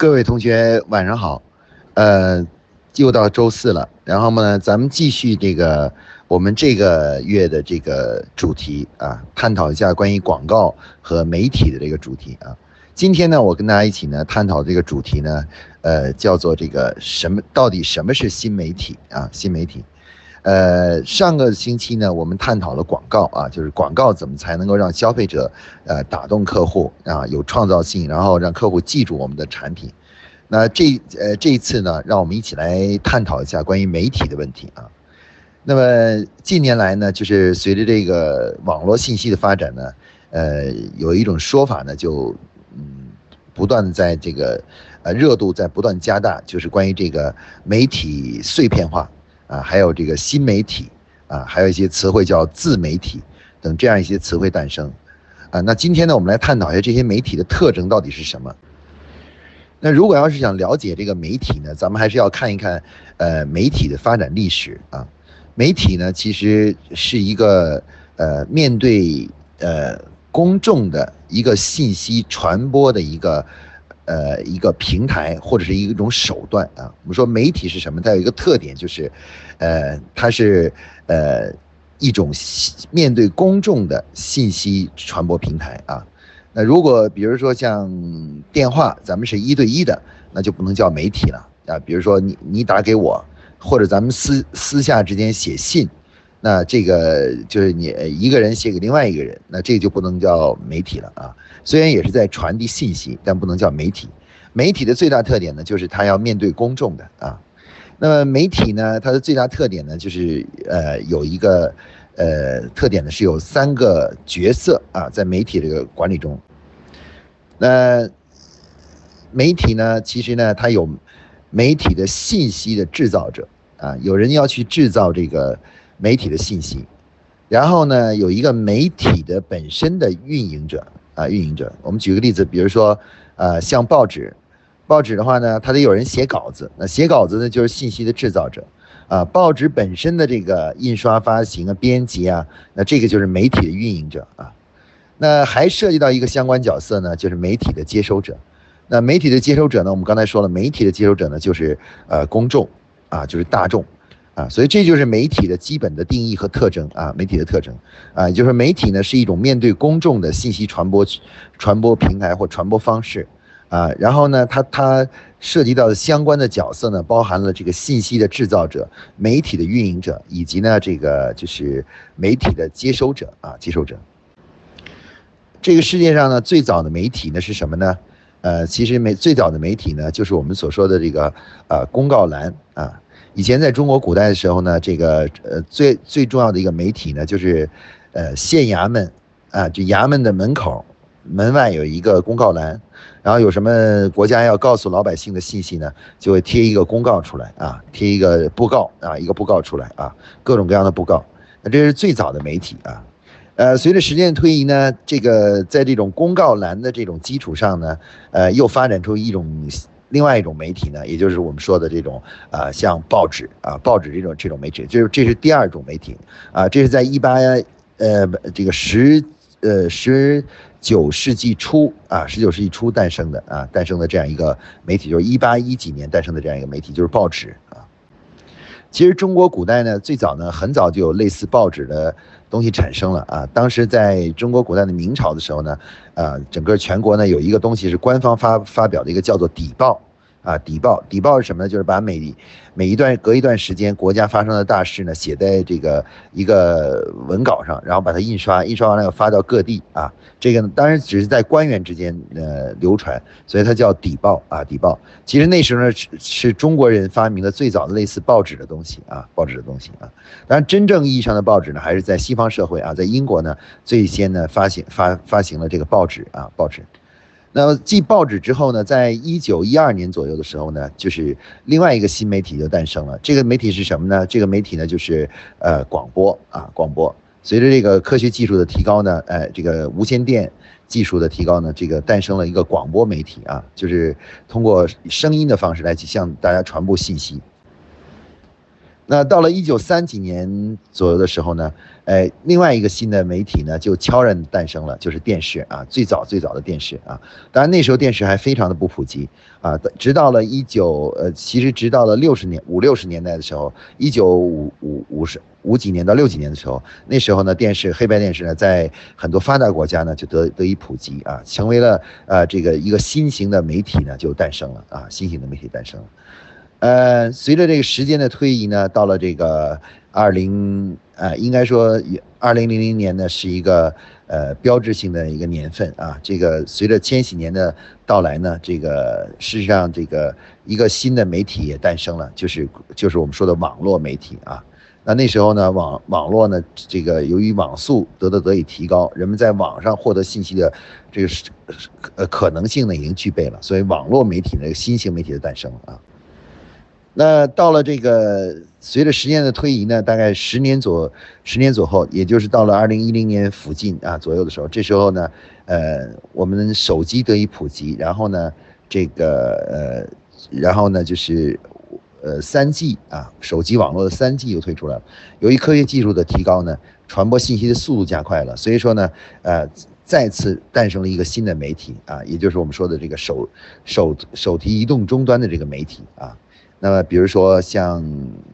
各位同学晚上好，呃，又到周四了，然后呢，咱们继续这个我们这个月的这个主题啊，探讨一下关于广告和媒体的这个主题啊。今天呢，我跟大家一起呢探讨这个主题呢，呃，叫做这个什么到底什么是新媒体啊？新媒体。呃，上个星期呢，我们探讨了广告啊，就是广告怎么才能够让消费者呃打动客户啊，有创造性，然后让客户记住我们的产品。那这呃这一次呢，让我们一起来探讨一下关于媒体的问题啊。那么近年来呢，就是随着这个网络信息的发展呢，呃，有一种说法呢，就嗯不断的在这个呃热度在不断加大，就是关于这个媒体碎片化。啊，还有这个新媒体，啊，还有一些词汇叫自媒体等这样一些词汇诞生，啊，那今天呢，我们来探讨一下这些媒体的特征到底是什么。那如果要是想了解这个媒体呢，咱们还是要看一看，呃，媒体的发展历史啊。媒体呢，其实是一个呃，面对呃公众的一个信息传播的一个。呃，一个平台或者是一种手段啊。我们说媒体是什么？它有一个特点，就是，呃，它是呃一种面对公众的信息传播平台啊。那如果比如说像电话，咱们是一对一的，那就不能叫媒体了啊。比如说你你打给我，或者咱们私私下之间写信。那这个就是你一个人写给另外一个人，那这个就不能叫媒体了啊。虽然也是在传递信息，但不能叫媒体。媒体的最大特点呢，就是它要面对公众的啊。那么媒体呢，它的最大特点呢，就是呃有一个呃特点呢，是有三个角色啊，在媒体这个管理中。那媒体呢，其实呢，它有媒体的信息的制造者啊，有人要去制造这个。媒体的信息，然后呢，有一个媒体的本身的运营者啊，运营者。我们举个例子，比如说，呃，像报纸，报纸的话呢，它得有人写稿子，那写稿子呢就是信息的制造者，啊，报纸本身的这个印刷、发行啊、编辑啊，那这个就是媒体的运营者啊。那还涉及到一个相关角色呢，就是媒体的接收者。那媒体的接收者呢，我们刚才说了，媒体的接收者呢就是呃公众啊，就是大众。啊，所以这就是媒体的基本的定义和特征啊，媒体的特征啊，就是媒体呢是一种面对公众的信息传播传播平台或传播方式啊，然后呢，它它涉及到的相关的角色呢，包含了这个信息的制造者、媒体的运营者，以及呢这个就是媒体的接收者啊，接收者。这个世界上呢，最早的媒体呢是什么呢？呃，其实媒最早的媒体呢，就是我们所说的这个呃公告栏啊。以前在中国古代的时候呢，这个呃最最重要的一个媒体呢，就是，呃县衙门，啊就衙门的门口，门外有一个公告栏，然后有什么国家要告诉老百姓的信息呢，就会贴一个公告出来啊，贴一个布告啊，一个布告出来啊，各种各样的布告，那这是最早的媒体啊，呃随着时间推移呢，这个在这种公告栏的这种基础上呢，呃又发展出一种。另外一种媒体呢，也就是我们说的这种啊，像报纸啊，报纸这种这种媒体，就是这是第二种媒体啊，这是在一八呃这个十呃十九世纪初啊，十九世纪初诞生的啊，诞生的这样一个媒体，就是一八一几年诞生的这样一个媒体，就是报纸啊。其实中国古代呢，最早呢，很早就有类似报纸的。东西产生了啊！当时在中国古代的明朝的时候呢，呃，整个全国呢有一个东西是官方发发表的一个叫做邸报。啊，邸报，邸报是什么呢？就是把每每一段隔一段时间国家发生的大事呢，写在这个一个文稿上，然后把它印刷，印刷完了要发到各地啊。这个呢，当然只是在官员之间呃流传，所以它叫邸报啊，邸报。其实那时候呢是是中国人发明的最早的类似报纸的东西啊，报纸的东西啊。当然，真正意义上的报纸呢，还是在西方社会啊，在英国呢最先呢发行发发行了这个报纸啊，报纸。那么继报纸之后呢，在一九一二年左右的时候呢，就是另外一个新媒体就诞生了。这个媒体是什么呢？这个媒体呢，就是呃广播啊，广播。随着这个科学技术的提高呢，哎，这个无线电技术的提高呢，这个诞生了一个广播媒体啊，就是通过声音的方式来向大家传播信息。那到了一九三几年左右的时候呢，呃，另外一个新的媒体呢就悄然诞生了，就是电视啊，最早最早的电视啊。当然那时候电视还非常的不普及啊，直到了一九呃，其实直到了六十年五六十年代的时候，一九五五五十五几年到六几年的时候，那时候呢电视黑白电视呢在很多发达国家呢就得得以普及啊，成为了呃这个一个新型的媒体呢就诞生了啊，新型的媒体诞生。呃，随着这个时间的推移呢，到了这个二零，呃，应该说二零零零年呢是一个呃标志性的一个年份啊。这个随着千禧年的到来呢，这个事实上这个一个新的媒体也诞生了，就是就是我们说的网络媒体啊。那那时候呢，网网络呢，这个由于网速得得得以提高，人们在网上获得信息的这个是呃可能性呢已经具备了，所以网络媒体呢新型媒体的诞生啊。那到了这个，随着时间的推移呢，大概十年左十年左后，也就是到了二零一零年附近啊左右的时候，这时候呢，呃，我们手机得以普及，然后呢，这个呃，然后呢，就是呃三 G 啊，手机网络的三 G 又推出来了。由于科学技术的提高呢，传播信息的速度加快了，所以说呢，呃，再次诞生了一个新的媒体啊，也就是我们说的这个手手手提移动终端的这个媒体啊。那么，比如说像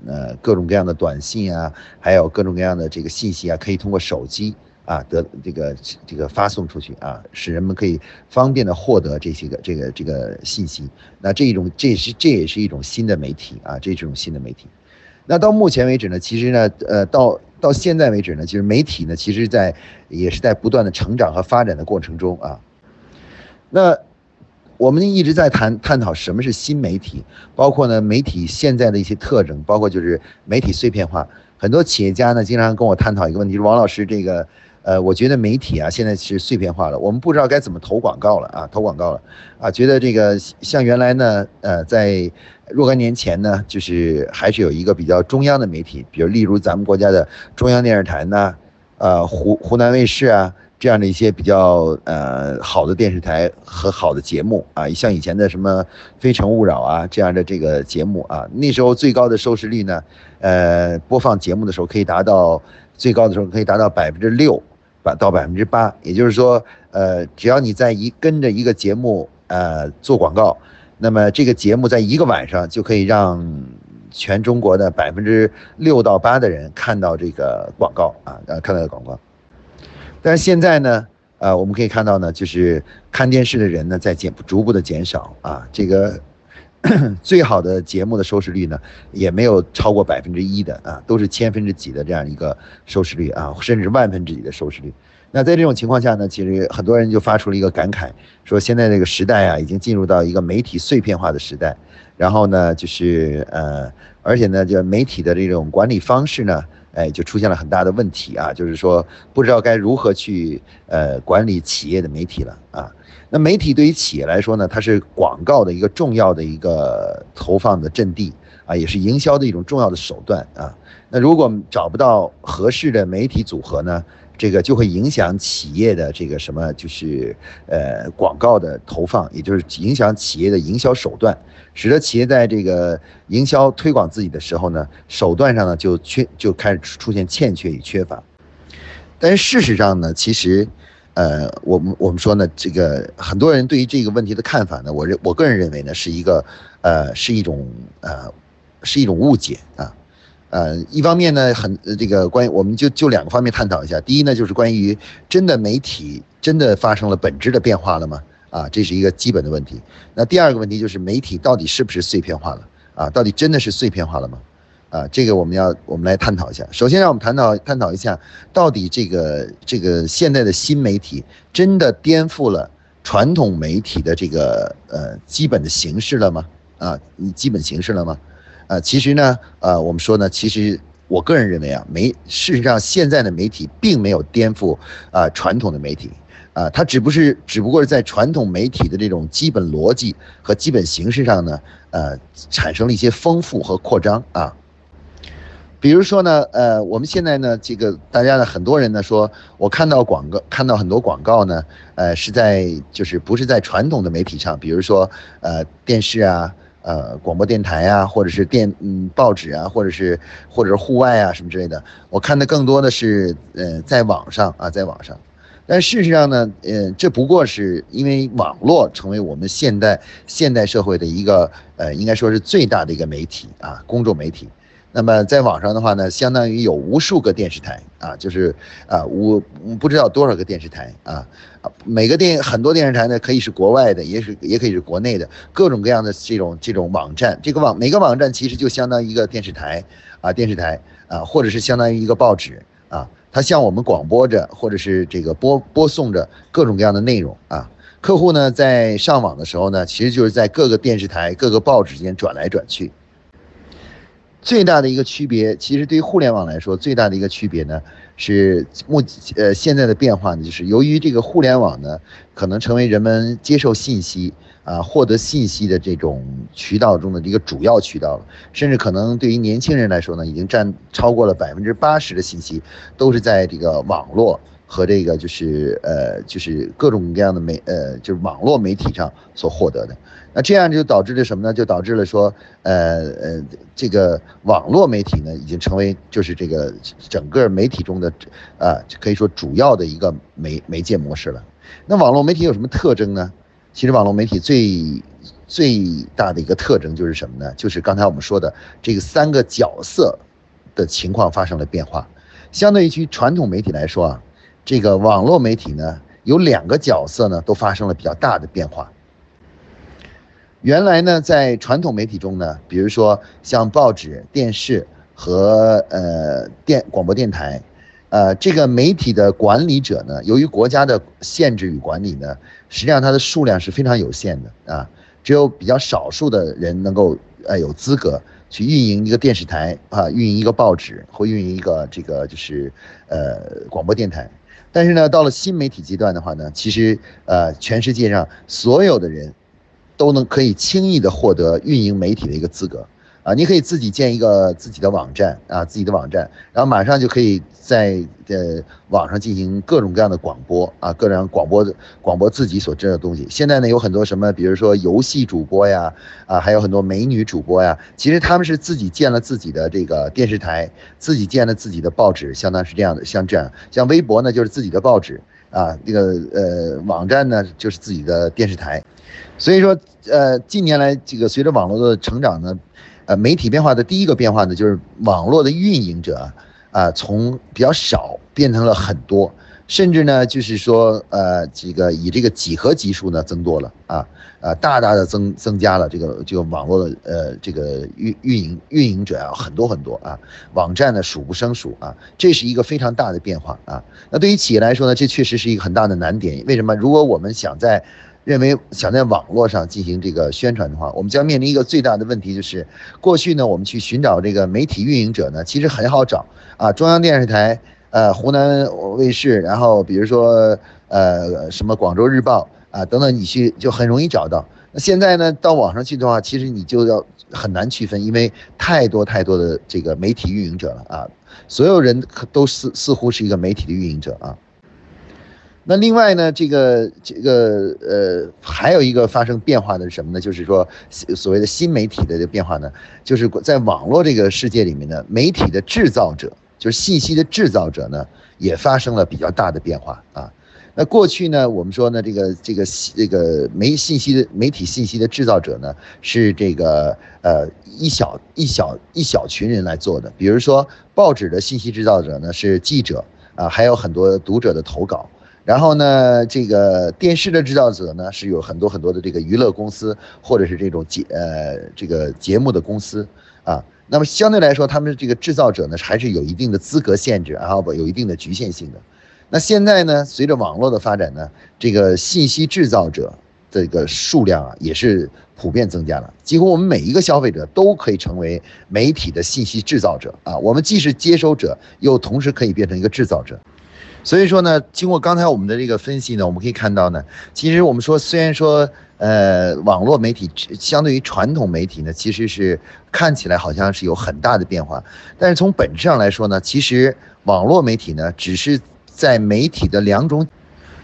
呃各种各样的短信啊，还有各种各样的这个信息啊，可以通过手机啊得这个这个发送出去啊，使人们可以方便的获得这些个这个这个信息。那这一种这是这也是一种新的媒体啊，这种新的媒体。那到目前为止呢，其实呢，呃，到到现在为止呢，其实媒体呢，其实在也是在不断的成长和发展的过程中啊。那。我们一直在谈探讨什么是新媒体，包括呢媒体现在的一些特征，包括就是媒体碎片化。很多企业家呢经常跟我探讨一个问题：说王老师，这个，呃，我觉得媒体啊现在是碎片化了，我们不知道该怎么投广告了啊，投广告了啊，觉得这个像原来呢，呃，在若干年前呢，就是还是有一个比较中央的媒体，比如例如咱们国家的中央电视台呢，呃，湖湖南卫视啊。这样的一些比较呃好的电视台和好的节目啊，像以前的什么《非诚勿扰》啊这样的这个节目啊，那时候最高的收视率呢，呃，播放节目的时候可以达到最高的时候可以达到百分之六，百到百分之八，也就是说，呃，只要你在一跟着一个节目呃做广告，那么这个节目在一个晚上就可以让全中国的百分之六到八的人看到这个广告啊，呃，看到广告。但现在呢，呃，我们可以看到呢，就是看电视的人呢在减逐步的减少啊，这个 最好的节目的收视率呢也没有超过百分之一的啊，都是千分之几的这样一个收视率啊，甚至万分之几的收视率。那在这种情况下呢，其实很多人就发出了一个感慨，说现在这个时代啊，已经进入到一个媒体碎片化的时代，然后呢，就是呃，而且呢，就媒体的这种管理方式呢。哎，就出现了很大的问题啊，就是说不知道该如何去呃管理企业的媒体了啊。那媒体对于企业来说呢，它是广告的一个重要的一个投放的阵地啊，也是营销的一种重要的手段啊。那如果找不到合适的媒体组合呢？这个就会影响企业的这个什么，就是呃广告的投放，也就是影响企业的营销手段，使得企业在这个营销推广自己的时候呢，手段上呢就缺就开始出现欠缺与缺乏。但是事实上呢，其实，呃，我们我们说呢，这个很多人对于这个问题的看法呢，我认我个人认为呢，是一个呃是一种呃是一种误解啊。呃，一方面呢，很这个关于我们就就两个方面探讨一下。第一呢，就是关于真的媒体真的发生了本质的变化了吗？啊，这是一个基本的问题。那第二个问题就是媒体到底是不是碎片化了？啊，到底真的是碎片化了吗？啊，这个我们要我们来探讨一下。首先让我们探讨探讨一下，到底这个这个现在的新媒体真的颠覆了传统媒体的这个呃基本的形式了吗？啊，你基本形式了吗？呃，其实呢，呃，我们说呢，其实我个人认为啊，媒事实上现在的媒体并没有颠覆啊传统的媒体，啊，它只不是只不过是在传统媒体的这种基本逻辑和基本形式上呢，呃，产生了一些丰富和扩张啊。比如说呢，呃，我们现在呢，这个大家呢，很多人呢说，我看到广告，看到很多广告呢，呃，是在就是不是在传统的媒体上，比如说呃电视啊。呃广播电台啊，或者是电嗯报纸啊，或者是或者是户外啊什么之类的。我看的更多的是呃在网上啊，在网上。但事实上呢，呃，这不过是因为网络成为我们现代现代社会的一个呃，应该说是最大的一个媒体啊，公众媒体。那么在网上的话呢，相当于有无数个电视台啊，就是啊，我不知道多少个电视台啊，每个电很多电视台呢，可以是国外的，也是也可以是国内的，各种各样的这种这种网站，这个网每个网站其实就相当于一个电视台啊，电视台啊，或者是相当于一个报纸啊，它向我们广播着，或者是这个播播送着各种各样的内容啊。客户呢在上网的时候呢，其实就是在各个电视台、各个报纸间转来转去。最大的一个区别，其实对于互联网来说，最大的一个区别呢，是目呃现在的变化呢，就是由于这个互联网呢，可能成为人们接受信息啊、获得信息的这种渠道中的一个主要渠道了，甚至可能对于年轻人来说呢，已经占超过了百分之八十的信息都是在这个网络。和这个就是呃，就是各种各样的媒呃，就是网络媒体上所获得的，那这样就导致了什么呢？就导致了说，呃呃，这个网络媒体呢，已经成为就是这个整个媒体中的，啊，可以说主要的一个媒媒介模式了。那网络媒体有什么特征呢？其实网络媒体最最大的一个特征就是什么呢？就是刚才我们说的这个三个角色的情况发生了变化，相对于传统媒体来说啊。这个网络媒体呢，有两个角色呢，都发生了比较大的变化。原来呢，在传统媒体中呢，比如说像报纸、电视和呃电广播电台，呃，这个媒体的管理者呢，由于国家的限制与管理呢，实际上它的数量是非常有限的啊，只有比较少数的人能够呃有资格。去运营一个电视台啊，运营一个报纸或运营一个这个就是呃广播电台，但是呢，到了新媒体阶段的话呢，其实呃全世界上所有的人都能可以轻易的获得运营媒体的一个资格。啊，你可以自己建一个自己的网站啊，自己的网站，然后马上就可以在呃网上进行各种各样的广播啊，各种广播广播自己所知道的东西。现在呢，有很多什么，比如说游戏主播呀，啊，还有很多美女主播呀，其实他们是自己建了自己的这个电视台，自己建了自己的报纸，相当是这样的，像这样，像微博呢就是自己的报纸啊，那个呃网站呢就是自己的电视台，所以说呃近年来这个随着网络的成长呢。呃，媒体变化的第一个变化呢，就是网络的运营者，啊，从比较少变成了很多，甚至呢，就是说，呃，这个以这个几何级数呢增多了啊，呃，大大的增增加了这个这个网络的呃这个运运营运营者啊很多很多啊，网站呢数不胜数啊，这是一个非常大的变化啊。那对于企业来说呢，这确实是一个很大的难点。为什么？如果我们想在认为想在网络上进行这个宣传的话，我们将面临一个最大的问题，就是过去呢，我们去寻找这个媒体运营者呢，其实很好找啊，中央电视台、呃湖南卫视，然后比如说呃什么广州日报啊等等，你去就很容易找到。那现在呢，到网上去的话，其实你就要很难区分，因为太多太多的这个媒体运营者了啊，所有人都似似乎是一个媒体的运营者啊。那另外呢，这个这个呃，还有一个发生变化的是什么呢？就是说，所谓的新媒体的变化呢，就是在网络这个世界里面呢，媒体的制造者，就是信息的制造者呢，也发生了比较大的变化啊。那过去呢，我们说呢，这个这个这个媒信息的媒体信息的制造者呢，是这个呃一小一小一小群人来做的。比如说，报纸的信息制造者呢是记者啊，还有很多读者的投稿。然后呢，这个电视的制造者呢，是有很多很多的这个娱乐公司，或者是这种节呃这个节目的公司啊。那么相对来说，他们这个制造者呢，还是有一定的资格限制，然后有一定的局限性的。那现在呢，随着网络的发展呢，这个信息制造者这个数量啊，也是普遍增加了。几乎我们每一个消费者都可以成为媒体的信息制造者啊。我们既是接收者，又同时可以变成一个制造者。所以说呢，经过刚才我们的这个分析呢，我们可以看到呢，其实我们说，虽然说，呃，网络媒体相对于传统媒体呢，其实是看起来好像是有很大的变化，但是从本质上来说呢，其实网络媒体呢，只是在媒体的两种，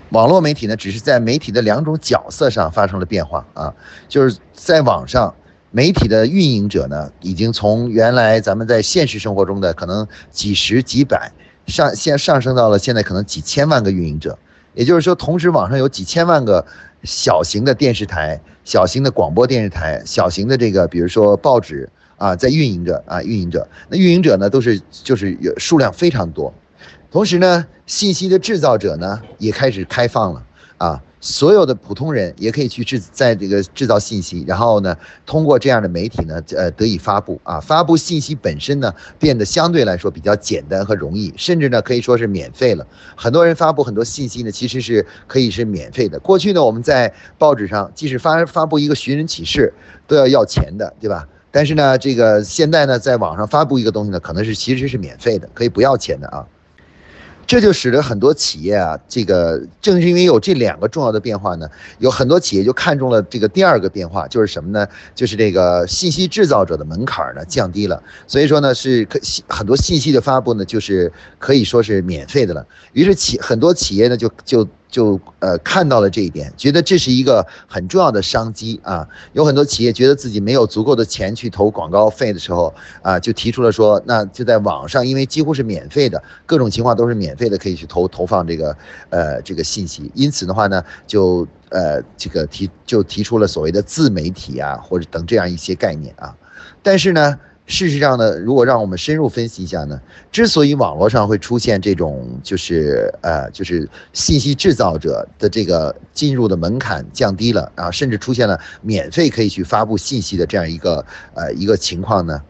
网络媒体呢，只是在媒体的两种角色上发生了变化啊，就是在网上，媒体的运营者呢，已经从原来咱们在现实生活中的可能几十几百上，现上升到了现在可能几千万个运营者。也就是说，同时网上有几千万个小型的电视台、小型的广播电视台、小型的这个，比如说报纸啊，在运营着啊，运营着。那运营者呢，都是就是有数量非常多。同时呢，信息的制造者呢，也开始开放了啊。所有的普通人也可以去制在这个制造信息，然后呢，通过这样的媒体呢，呃，得以发布啊，发布信息本身呢，变得相对来说比较简单和容易，甚至呢，可以说是免费了。很多人发布很多信息呢，其实是可以是免费的。过去呢，我们在报纸上，即使发发布一个寻人启事，都要要钱的，对吧？但是呢，这个现在呢，在网上发布一个东西呢，可能是其实是免费的，可以不要钱的啊。这就使得很多企业啊，这个正是因为有这两个重要的变化呢，有很多企业就看中了这个第二个变化，就是什么呢？就是这个信息制造者的门槛呢降低了，所以说呢是可很多信息的发布呢，就是可以说是免费的了。于是企很多企业呢就就。就呃看到了这一点，觉得这是一个很重要的商机啊。有很多企业觉得自己没有足够的钱去投广告费的时候啊，就提出了说，那就在网上，因为几乎是免费的，各种情况都是免费的，可以去投投放这个呃这个信息。因此的话呢，就呃这个提就提出了所谓的自媒体啊，或者等这样一些概念啊。但是呢。事实上呢，如果让我们深入分析一下呢，之所以网络上会出现这种就是呃就是信息制造者的这个进入的门槛降低了啊，甚至出现了免费可以去发布信息的这样一个呃一个情况呢，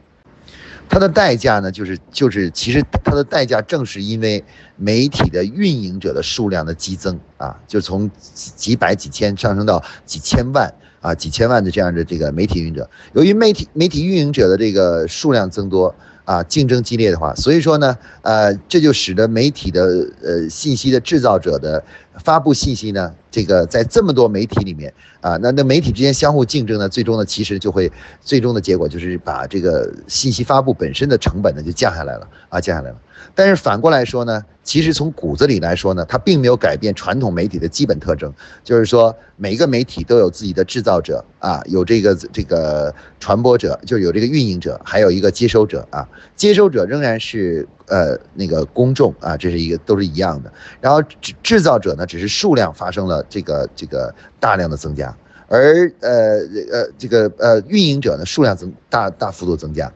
它的代价呢就是就是其实它的代价正是因为媒体的运营者的数量的激增啊，就从几百几千上升到几千万。啊，几千万的这样的这个媒体运营者，由于媒体媒体运营者的这个数量增多啊，竞争激烈的话，所以说呢，呃，这就使得媒体的呃信息的制造者的发布信息呢，这个在这么多媒体里面啊，那那媒体之间相互竞争呢，最终呢，其实就会最终的结果就是把这个信息发布本身的成本呢就降下来了啊，降下来了。但是反过来说呢，其实从骨子里来说呢，它并没有改变传统媒体的基本特征，就是说每一个媒体都有自己的制造者啊，有这个这个传播者，就有这个运营者，还有一个接收者啊。接收者仍然是呃那个公众啊，这是一个都是一样的。然后制制造者呢，只是数量发生了这个这个大量的增加，而呃呃这个呃运营者呢，数量增大大幅度增加。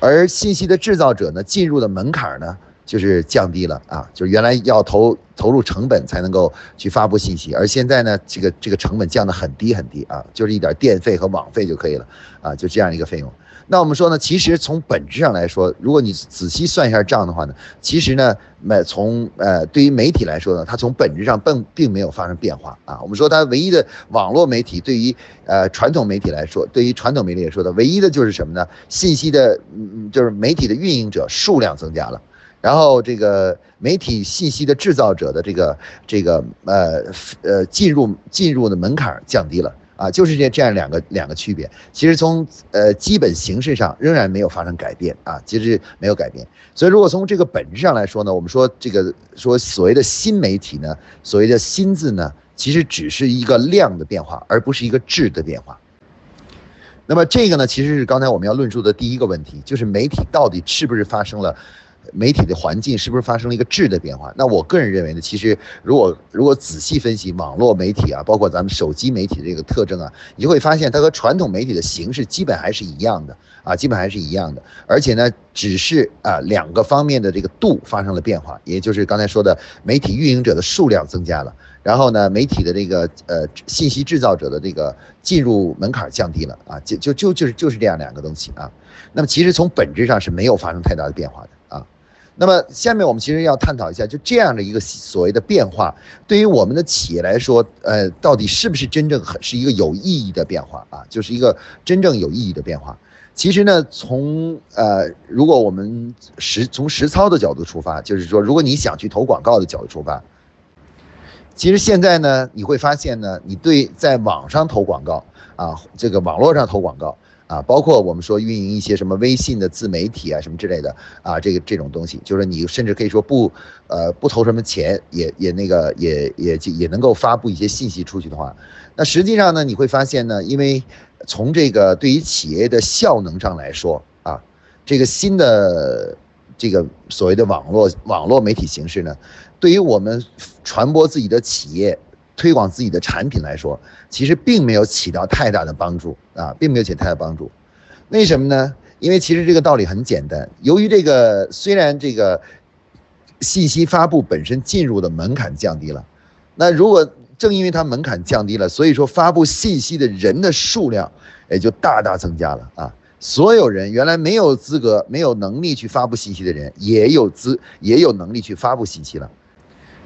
而信息的制造者呢，进入的门槛呢，就是降低了啊，就是原来要投投入成本才能够去发布信息，而现在呢，这个这个成本降得很低很低啊，就是一点电费和网费就可以了啊，就这样一个费用。那我们说呢，其实从本质上来说，如果你仔细算一下账的话呢，其实呢，那从呃对于媒体来说呢，它从本质上并并没有发生变化啊。我们说它唯一的网络媒体对于呃传统媒体来说，对于传统媒体来说的唯一的就是什么呢？信息的嗯就是媒体的运营者数量增加了，然后这个媒体信息的制造者的这个这个呃呃进入进入的门槛降低了。啊，就是这这样两个两个区别，其实从呃基本形式上仍然没有发生改变啊，其实没有改变。所以如果从这个本质上来说呢，我们说这个说所谓的新媒体呢，所谓的新字呢，其实只是一个量的变化，而不是一个质的变化。那么这个呢，其实是刚才我们要论述的第一个问题，就是媒体到底是不是发生了。媒体的环境是不是发生了一个质的变化？那我个人认为呢，其实如果如果仔细分析网络媒体啊，包括咱们手机媒体这个特征啊，你就会发现它和传统媒体的形式基本还是一样的啊，基本还是一样的。而且呢，只是啊两个方面的这个度发生了变化，也就是刚才说的媒体运营者的数量增加了，然后呢，媒体的这个呃信息制造者的这个进入门槛降低了啊，就就就就是就是这样两个东西啊。那么其实从本质上是没有发生太大的变化的。那么下面我们其实要探讨一下，就这样的一个所谓的变化，对于我们的企业来说，呃，到底是不是真正很是一个有意义的变化啊？就是一个真正有意义的变化。其实呢，从呃，如果我们实从实操的角度出发，就是说，如果你想去投广告的角度出发，其实现在呢，你会发现呢，你对在网上投广告啊，这个网络上投广告啊，包括我们说运营一些什么微信的自媒体啊什么之类的啊，这个这种东西，就是你甚至可以说不呃不投什么钱，也也那个也也也能够发布一些信息出去的话，那实际上呢，你会发现呢，因为从这个对于企业的效能上来说啊，这个新的这个所谓的网络网络媒体形式呢。对于我们传播自己的企业、推广自己的产品来说，其实并没有起到太大的帮助啊，并没有起太大帮助。为什么呢？因为其实这个道理很简单。由于这个虽然这个信息发布本身进入的门槛降低了，那如果正因为它门槛降低了，所以说发布信息的人的数量也就大大增加了啊。所有人原来没有资格、没有能力去发布信息的人，也有资也有能力去发布信息了。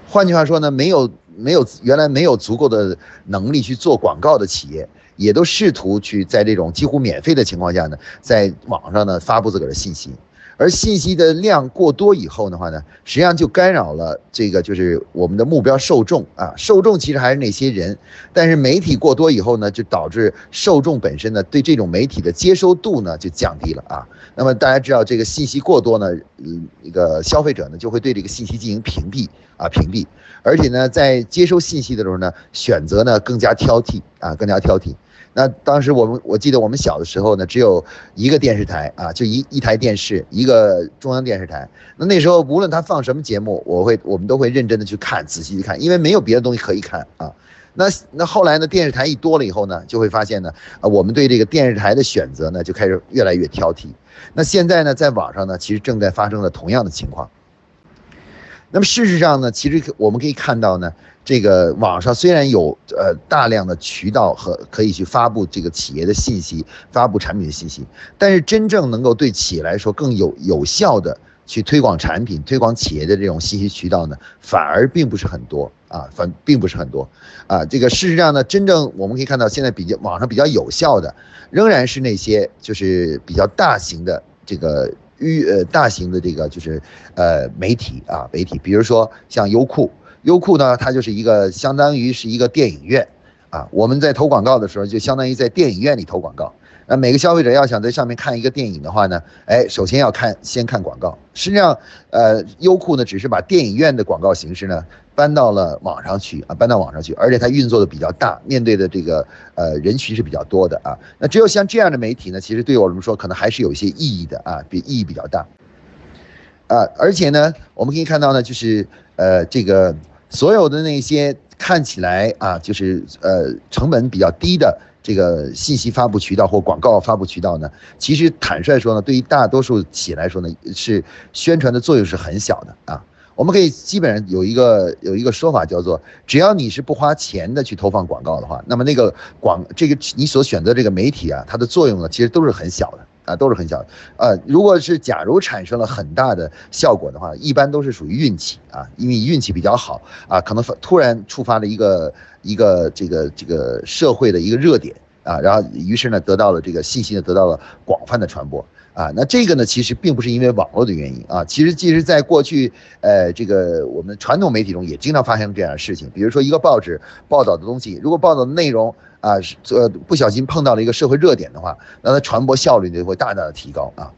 换句话说呢，没有没有原来没有足够的能力去做广告的企业，也都试图去在这种几乎免费的情况下呢，在网上呢发布自个儿的信息。而信息的量过多以后的话呢，实际上就干扰了这个就是我们的目标受众啊，受众其实还是那些人，但是媒体过多以后呢，就导致受众本身呢对这种媒体的接收度呢就降低了啊。那么大家知道这个信息过多呢，嗯，一个消费者呢就会对这个信息进行屏蔽啊屏蔽，而且呢在接收信息的时候呢，选择呢更加挑剔啊更加挑剔。那当时我们我记得我们小的时候呢，只有一个电视台啊，就一一台电视，一个中央电视台。那那时候无论他放什么节目，我会我们都会认真的去看，仔细去看，因为没有别的东西可以看啊。那那后来呢，电视台一多了以后呢，就会发现呢，啊，我们对这个电视台的选择呢，就开始越来越挑剔。那现在呢，在网上呢，其实正在发生了同样的情况。那么事实上呢，其实我们可以看到呢。这个网上虽然有呃大量的渠道和可以去发布这个企业的信息、发布产品的信息，但是真正能够对企业来说更有有效的去推广产品、推广企业的这种信息渠道呢，反而并不是很多啊，反并不是很多啊。这个事实上呢，真正我们可以看到，现在比较网上比较有效的，仍然是那些就是比较大型的这个预呃大型的这个就是呃媒体啊媒体，比如说像优酷。优酷呢，它就是一个相当于是一个电影院，啊，我们在投广告的时候，就相当于在电影院里投广告。那每个消费者要想在上面看一个电影的话呢，哎，首先要看先看广告。实际上，呃，优酷呢只是把电影院的广告形式呢搬到了网上去啊，搬到网上去，而且它运作的比较大，面对的这个呃人群是比较多的啊。那只有像这样的媒体呢，其实对我们说可能还是有一些意义的啊，比意义比较大。啊，而且呢，我们可以看到呢，就是呃这个。所有的那些看起来啊，就是呃成本比较低的这个信息发布渠道或广告发布渠道呢，其实坦率说呢，对于大多数企业来说呢，是宣传的作用是很小的啊。我们可以基本上有一个有一个说法叫做，只要你是不花钱的去投放广告的话，那么那个广这个你所选择这个媒体啊，它的作用呢，其实都是很小的。啊，都是很小的，呃，如果是假如产生了很大的效果的话，一般都是属于运气啊，因为运气比较好啊，可能突然触发了一个一个这个这个社会的一个热点啊，然后于是呢得到了这个信息得到了广泛的传播。啊，那这个呢，其实并不是因为网络的原因啊，其实即使在过去，呃，这个我们传统媒体中也经常发生这样的事情，比如说一个报纸报道的东西，如果报道的内容啊，呃，不小心碰到了一个社会热点的话，那它传播效率就会大大的提高啊。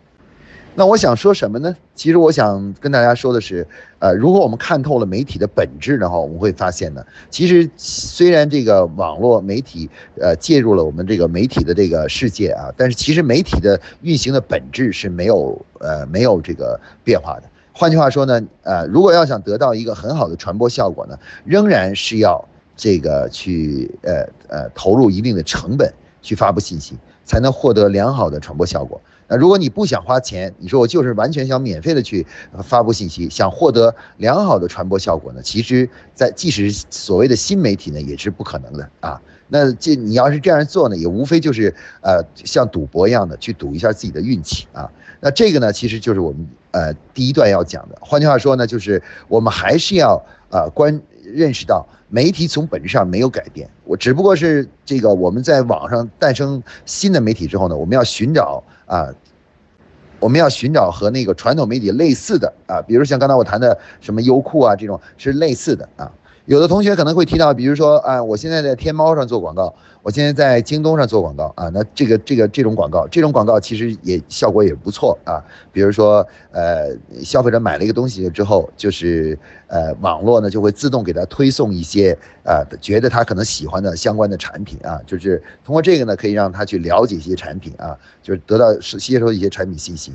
那我想说什么呢？其实我想跟大家说的是，呃，如果我们看透了媒体的本质的话，我们会发现呢，其实虽然这个网络媒体呃介入了我们这个媒体的这个世界啊，但是其实媒体的运行的本质是没有呃没有这个变化的。换句话说呢，呃，如果要想得到一个很好的传播效果呢，仍然是要这个去呃呃投入一定的成本去发布信息，才能获得良好的传播效果。那如果你不想花钱，你说我就是完全想免费的去发布信息，想获得良好的传播效果呢？其实，在即使所谓的新媒体呢，也是不可能的啊。那这你要是这样做呢，也无非就是呃像赌博一样的去赌一下自己的运气啊。那这个呢，其实就是我们呃第一段要讲的。换句话说呢，就是我们还是要呃关认识到媒体从本质上没有改变，我只不过是这个我们在网上诞生新的媒体之后呢，我们要寻找。啊，我们要寻找和那个传统媒体类似的啊，比如像刚才我谈的什么优酷啊这种是类似的啊。有的同学可能会提到，比如说啊，我现在在天猫上做广告，我现在在京东上做广告啊，那这个这个这种广告，这种广告其实也效果也不错啊。比如说，呃，消费者买了一个东西之后，就是呃，网络呢就会自动给他推送一些啊，觉得他可能喜欢的相关的产品啊，就是通过这个呢，可以让他去了解一些产品啊，就是得到是吸收一些产品信息。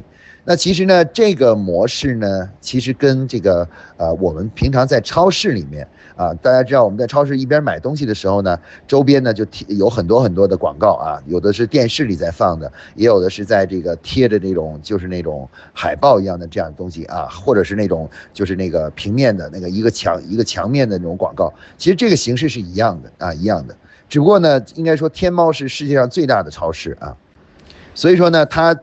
那其实呢，这个模式呢，其实跟这个呃，我们平常在超市里面啊，大家知道我们在超市一边买东西的时候呢，周边呢就贴有很多很多的广告啊，有的是电视里在放的，也有的是在这个贴着那种就是那种海报一样的这样的东西啊，或者是那种就是那个平面的那个一个墙一个墙面的那种广告，其实这个形式是一样的啊，一样的，只不过呢，应该说天猫是世界上最大的超市啊，所以说呢，它。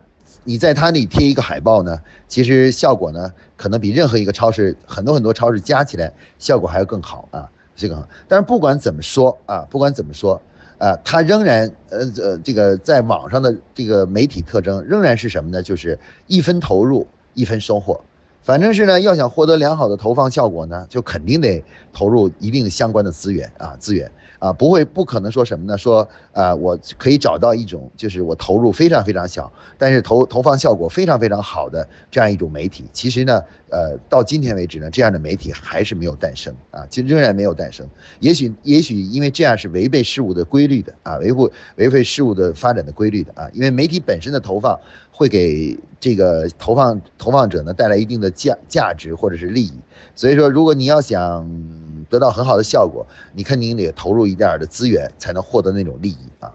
你在它那里贴一个海报呢，其实效果呢，可能比任何一个超市很多很多超市加起来效果还要更好啊，这个。但是不管怎么说啊，不管怎么说啊，它仍然呃呃这个在网上的这个媒体特征仍然是什么呢？就是一分投入一分收获。反正是呢，要想获得良好的投放效果呢，就肯定得投入一定相关的资源啊，资源啊，不会不可能说什么呢？说啊，我可以找到一种就是我投入非常非常小，但是投投放效果非常非常好的这样一种媒体。其实呢，呃，到今天为止呢，这样的媒体还是没有诞生啊，其实仍然没有诞生。也许也许因为这样是违背事物的规律的啊，维护违背事物的发展的规律的啊，因为媒体本身的投放。会给这个投放投放者呢带来一定的价价值或者是利益，所以说如果你要想得到很好的效果，你肯定得投入一点的资源才能获得那种利益啊。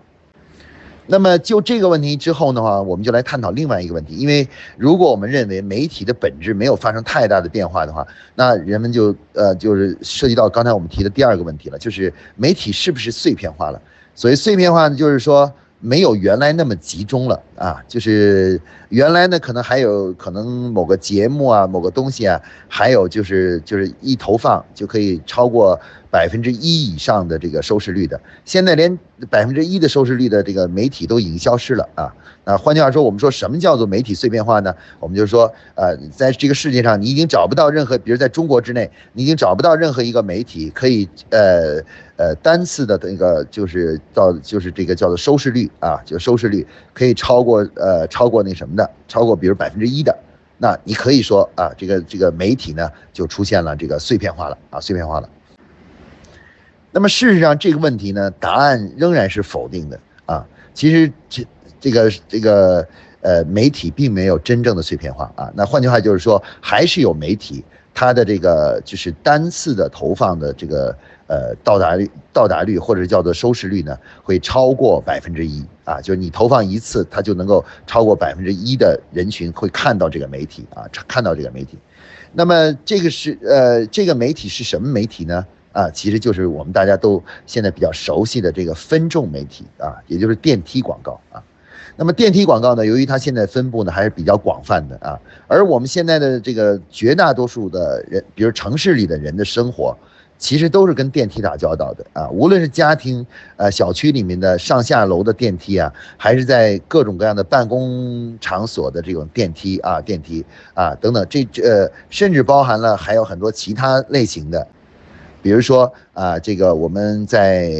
那么就这个问题之后的话，我们就来探讨另外一个问题，因为如果我们认为媒体的本质没有发生太大的变化的话，那人们就呃就是涉及到刚才我们提的第二个问题了，就是媒体是不是碎片化了？所谓碎片化呢，就是说。没有原来那么集中了啊，就是原来呢，可能还有可能某个节目啊，某个东西啊，还有就是就是一投放就可以超过百分之一以上的这个收视率的，现在连百分之一的收视率的这个媒体都已经消失了啊。啊，换句话说，我们说什么叫做媒体碎片化呢？我们就是说，呃，在这个世界上，你已经找不到任何，比如在中国之内，你已经找不到任何一个媒体可以，呃呃，单次的那个就是到就是这个叫做收视率啊，就收视率可以超过呃超过那什么的，超过比如百分之一的，那你可以说啊，这个这个媒体呢就出现了这个碎片化了啊，碎片化了。那么事实上这个问题呢，答案仍然是否定的啊，其实这。这个这个呃，媒体并没有真正的碎片化啊。那换句话就是说，还是有媒体，它的这个就是单次的投放的这个呃到达率、到达率或者叫做收视率呢，会超过百分之一啊。就是你投放一次，它就能够超过百分之一的人群会看到这个媒体啊，看到这个媒体。那么这个是呃，这个媒体是什么媒体呢？啊，其实就是我们大家都现在比较熟悉的这个分众媒体啊，也就是电梯广告啊。那么电梯广告呢？由于它现在分布呢还是比较广泛的啊，而我们现在的这个绝大多数的人，比如城市里的人的生活，其实都是跟电梯打交道的啊。无论是家庭、呃小区里面的上下楼的电梯啊，还是在各种各样的办公场所的这种电梯啊、电梯啊等等，这呃甚至包含了还有很多其他类型的。比如说啊，这个我们在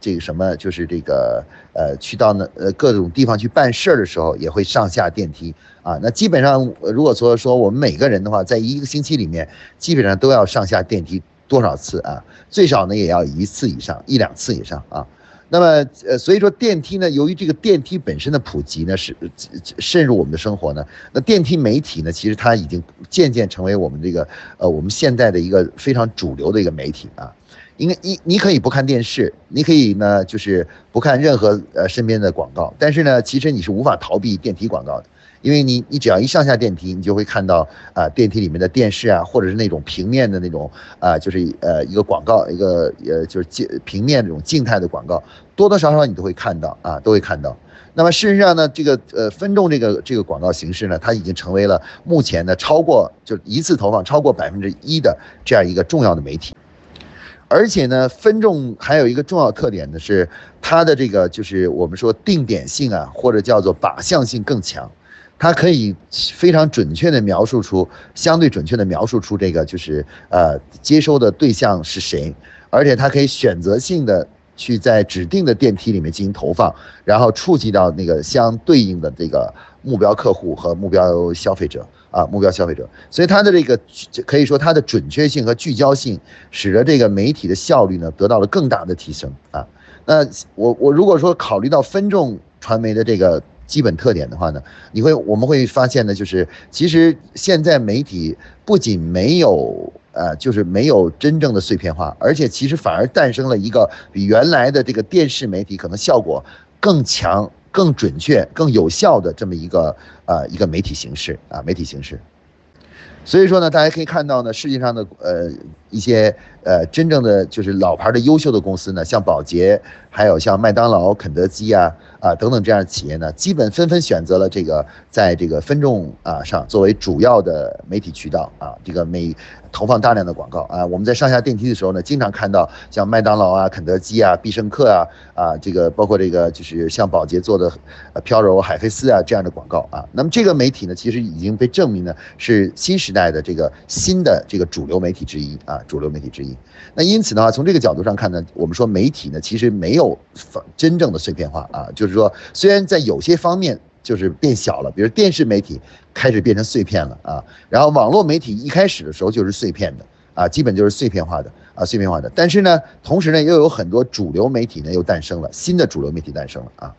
这个什么，就是这个呃，去到那呃各种地方去办事儿的时候，也会上下电梯啊。那基本上，如果说说我们每个人的话，在一个星期里面，基本上都要上下电梯多少次啊？最少呢，也要一次以上，一两次以上啊。那么，呃，所以说电梯呢，由于这个电梯本身的普及呢，是渗入我们的生活呢，那电梯媒体呢，其实它已经渐渐成为我们这个，呃，我们现在的一个非常主流的一个媒体啊。应该你你可以不看电视，你可以呢，就是不看任何呃身边的广告，但是呢，其实你是无法逃避电梯广告的。因为你，你只要一上下电梯，你就会看到啊，电梯里面的电视啊，或者是那种平面的那种啊，就是呃一个广告，一个呃就是静平面这种静态的广告，多多少少你都会看到啊，都会看到。那么事实上呢，这个呃分众这个这个广告形式呢，它已经成为了目前呢超过就一次投放超过百分之一的这样一个重要的媒体。而且呢，分众还有一个重要特点呢，是它的这个就是我们说定点性啊，或者叫做靶向性更强。它可以非常准确的描述出，相对准确的描述出这个就是呃接收的对象是谁，而且它可以选择性的去在指定的电梯里面进行投放，然后触及到那个相对应的这个目标客户和目标消费者啊，目标消费者。所以它的这个可以说它的准确性和聚焦性，使得这个媒体的效率呢得到了更大的提升啊。那我我如果说考虑到分众传媒的这个。基本特点的话呢，你会我们会发现呢，就是其实现在媒体不仅没有呃，就是没有真正的碎片化，而且其实反而诞生了一个比原来的这个电视媒体可能效果更强、更准确、更有效的这么一个呃一个媒体形式啊，媒体形式。所以说呢，大家可以看到呢，世界上的呃一些呃真正的就是老牌的优秀的公司呢，像宝洁，还有像麦当劳、肯德基啊。啊，等等这样的企业呢，基本纷纷选择了这个在这个分众啊上作为主要的媒体渠道啊，这个美投放大量的广告啊。我们在上下电梯的时候呢，经常看到像麦当劳啊、肯德基啊、必胜客啊啊，这个包括这个就是像宝洁做的飘柔、海飞丝啊这样的广告啊。那么这个媒体呢，其实已经被证明呢是新时代的这个新的这个主流媒体之一啊，主流媒体之一。那因此的话，从这个角度上看呢，我们说媒体呢，其实没有真正的碎片化啊，就是说，虽然在有些方面就是变小了，比如电视媒体开始变成碎片了啊，然后网络媒体一开始的时候就是碎片的啊，基本就是碎片化的啊，碎片化的。但是呢，同时呢，又有很多主流媒体呢又诞生了，新的主流媒体诞生了啊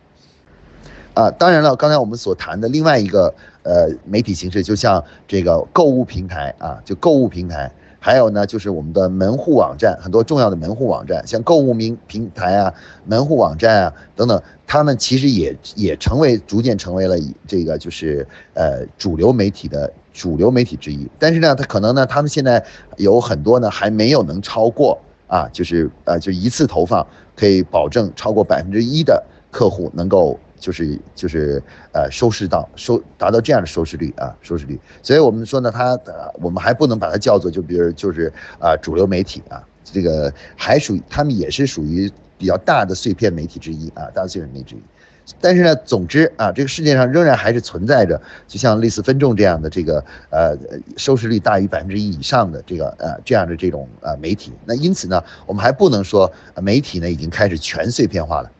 啊，当然了，刚才我们所谈的另外一个呃媒体形式，就像这个购物平台啊，就购物平台。还有呢，就是我们的门户网站，很多重要的门户网站，像购物名平台啊、门户网站啊等等，他们其实也也成为逐渐成为了这个就是呃主流媒体的主流媒体之一。但是呢，它可能呢，他们现在有很多呢还没有能超过啊，就是呃就一次投放可以保证超过百分之一的客户能够。就是就是呃收视到收达到这样的收视率啊收视率，所以我们说呢，它呃我们还不能把它叫做就比如就是啊主流媒体啊，这个还属于他们也是属于比较大的碎片媒体之一啊大的碎片媒体之一，但是呢，总之啊这个世界上仍然还是存在着就像类似分众这样的这个呃收视率大于百分之一以上的这个呃这样的这种呃媒体，那因此呢，我们还不能说媒体呢已经开始全碎片化了。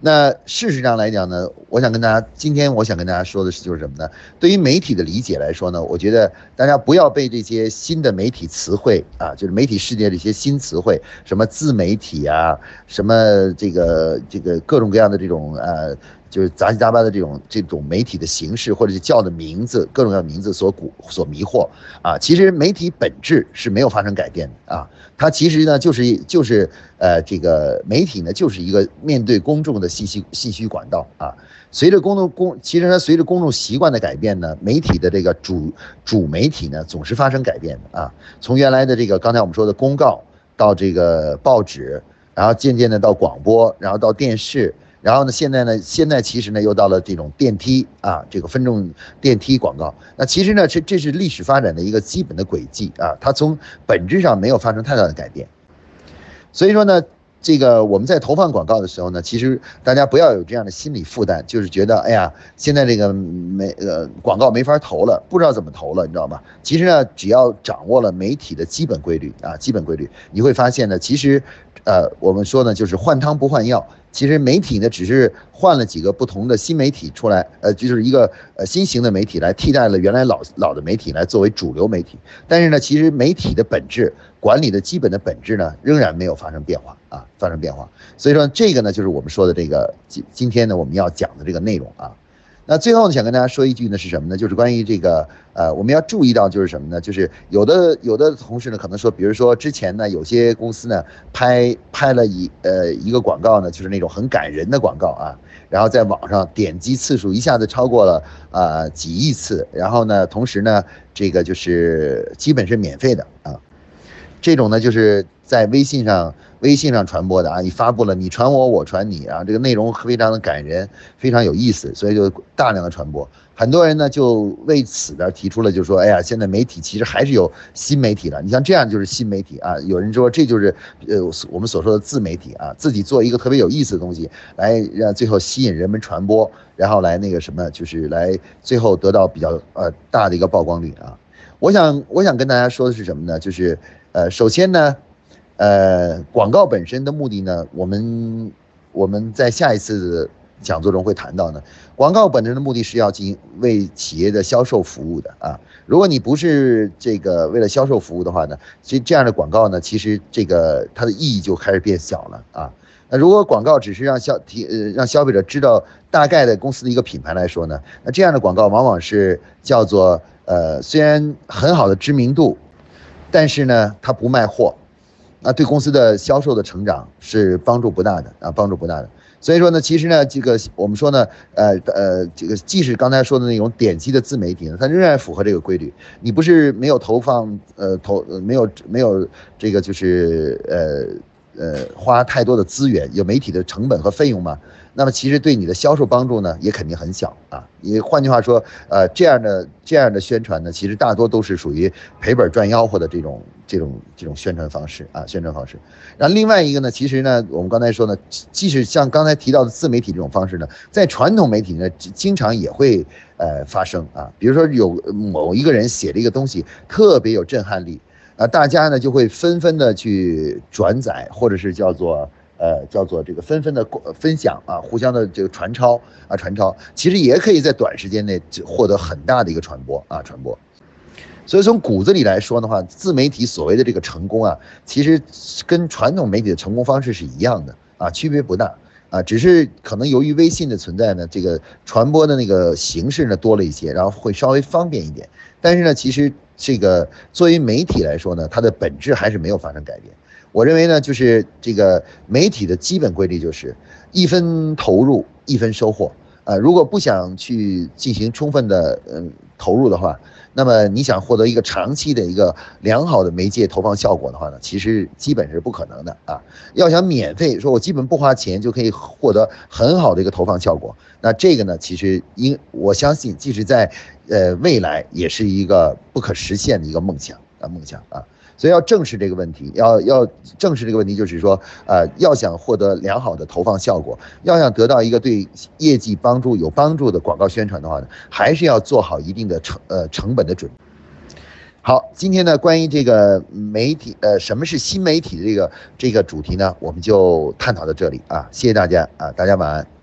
那事实上来讲呢，我想跟大家今天我想跟大家说的是，就是什么呢？对于媒体的理解来说呢，我觉得大家不要被这些新的媒体词汇啊，就是媒体世界的一些新词汇，什么自媒体啊，什么这个这个各种各样的这种呃。就是杂七杂八的这种这种媒体的形式，或者是叫的名字，各种各样的名字所蛊所迷惑啊。其实媒体本质是没有发生改变的啊。它其实呢就是就是呃这个媒体呢就是一个面对公众的信息信息管道啊。随着公众公其实它随着公众习惯的改变呢，媒体的这个主主媒体呢总是发生改变的啊。从原来的这个刚才我们说的公告到这个报纸，然后渐渐的到广播，然后到电视。然后呢，现在呢，现在其实呢，又到了这种电梯啊，这个分众电梯广告。那其实呢，这这是历史发展的一个基本的轨迹啊，它从本质上没有发生太大的改变。所以说呢，这个我们在投放广告的时候呢，其实大家不要有这样的心理负担，就是觉得哎呀，现在这个没呃广告没法投了，不知道怎么投了，你知道吗？其实呢，只要掌握了媒体的基本规律啊，基本规律，你会发现呢，其实呃，我们说呢，就是换汤不换药。其实媒体呢，只是换了几个不同的新媒体出来，呃，就是一个呃新型的媒体来替代了原来老老的媒体来作为主流媒体。但是呢，其实媒体的本质、管理的基本的本质呢，仍然没有发生变化啊，发生变化。所以说这个呢，就是我们说的这个今今天呢，我们要讲的这个内容啊。那最后呢，想跟大家说一句呢，是什么呢？就是关于这个，呃，我们要注意到就是什么呢？就是有的有的同事呢，可能说，比如说之前呢，有些公司呢，拍拍了一呃一个广告呢，就是那种很感人的广告啊，然后在网上点击次数一下子超过了呃几亿次，然后呢，同时呢，这个就是基本是免费的啊，这种呢就是在微信上。微信上传播的啊，你发布了，你传我，我传你啊，这个内容非常的感人，非常有意思，所以就大量的传播。很多人呢就为此呢提出了，就说，哎呀，现在媒体其实还是有新媒体的。你像这样就是新媒体啊。有人说这就是呃我们所说的自媒体啊，自己做一个特别有意思的东西，来让最后吸引人们传播，然后来那个什么，就是来最后得到比较呃大的一个曝光率啊。我想我想跟大家说的是什么呢？就是呃首先呢。呃，广告本身的目的呢，我们我们在下一次讲座中会谈到呢。广告本身的目的是要进行为企业的销售服务的啊。如果你不是这个为了销售服务的话呢，其实这样的广告呢，其实这个它的意义就开始变小了啊。那如果广告只是让消提呃让消费者知道大概的公司的一个品牌来说呢，那这样的广告往往是叫做呃虽然很好的知名度，但是呢它不卖货，那对公司的销售的成长是帮助不大的啊，帮助不大的。所以说呢，其实呢，这个我们说呢，呃呃，这个即使刚才说的那种点击的自媒体呢，它仍然符合这个规律。你不是没有投放，呃投没有没有这个就是呃呃花太多的资源，有媒体的成本和费用吗？那么其实对你的销售帮助呢，也肯定很小啊。也换句话说，呃，这样的这样的宣传呢，其实大多都是属于赔本赚吆喝的这种这种这种宣传方式啊，宣传方式。然后另外一个呢，其实呢，我们刚才说呢，即使像刚才提到的自媒体这种方式呢，在传统媒体呢，经常也会呃发生啊。比如说有某一个人写了一个东西特别有震撼力啊，大家呢就会纷纷的去转载，或者是叫做。呃，叫做这个纷纷的分享啊，互相的这个传抄啊，传抄，其实也可以在短时间内获得很大的一个传播啊，传播。所以从骨子里来说的话，自媒体所谓的这个成功啊，其实跟传统媒体的成功方式是一样的啊，区别不大啊，只是可能由于微信的存在呢，这个传播的那个形式呢多了一些，然后会稍微方便一点。但是呢，其实这个作为媒体来说呢，它的本质还是没有发生改变。我认为呢，就是这个媒体的基本规律就是一分投入一分收获啊。如果不想去进行充分的嗯投入的话，那么你想获得一个长期的一个良好的媒介投放效果的话呢，其实基本是不可能的啊。要想免费说我基本不花钱就可以获得很好的一个投放效果，那这个呢，其实因我相信，即使在呃未来也是一个不可实现的一个梦想啊梦想啊。所以要正视这个问题，要要正视这个问题，就是说，呃，要想获得良好的投放效果，要想得到一个对业绩帮助有帮助的广告宣传的话呢，还是要做好一定的成呃成本的准。好，今天呢，关于这个媒体，呃，什么是新媒体的这个这个主题呢，我们就探讨到这里啊，谢谢大家啊，大家晚安。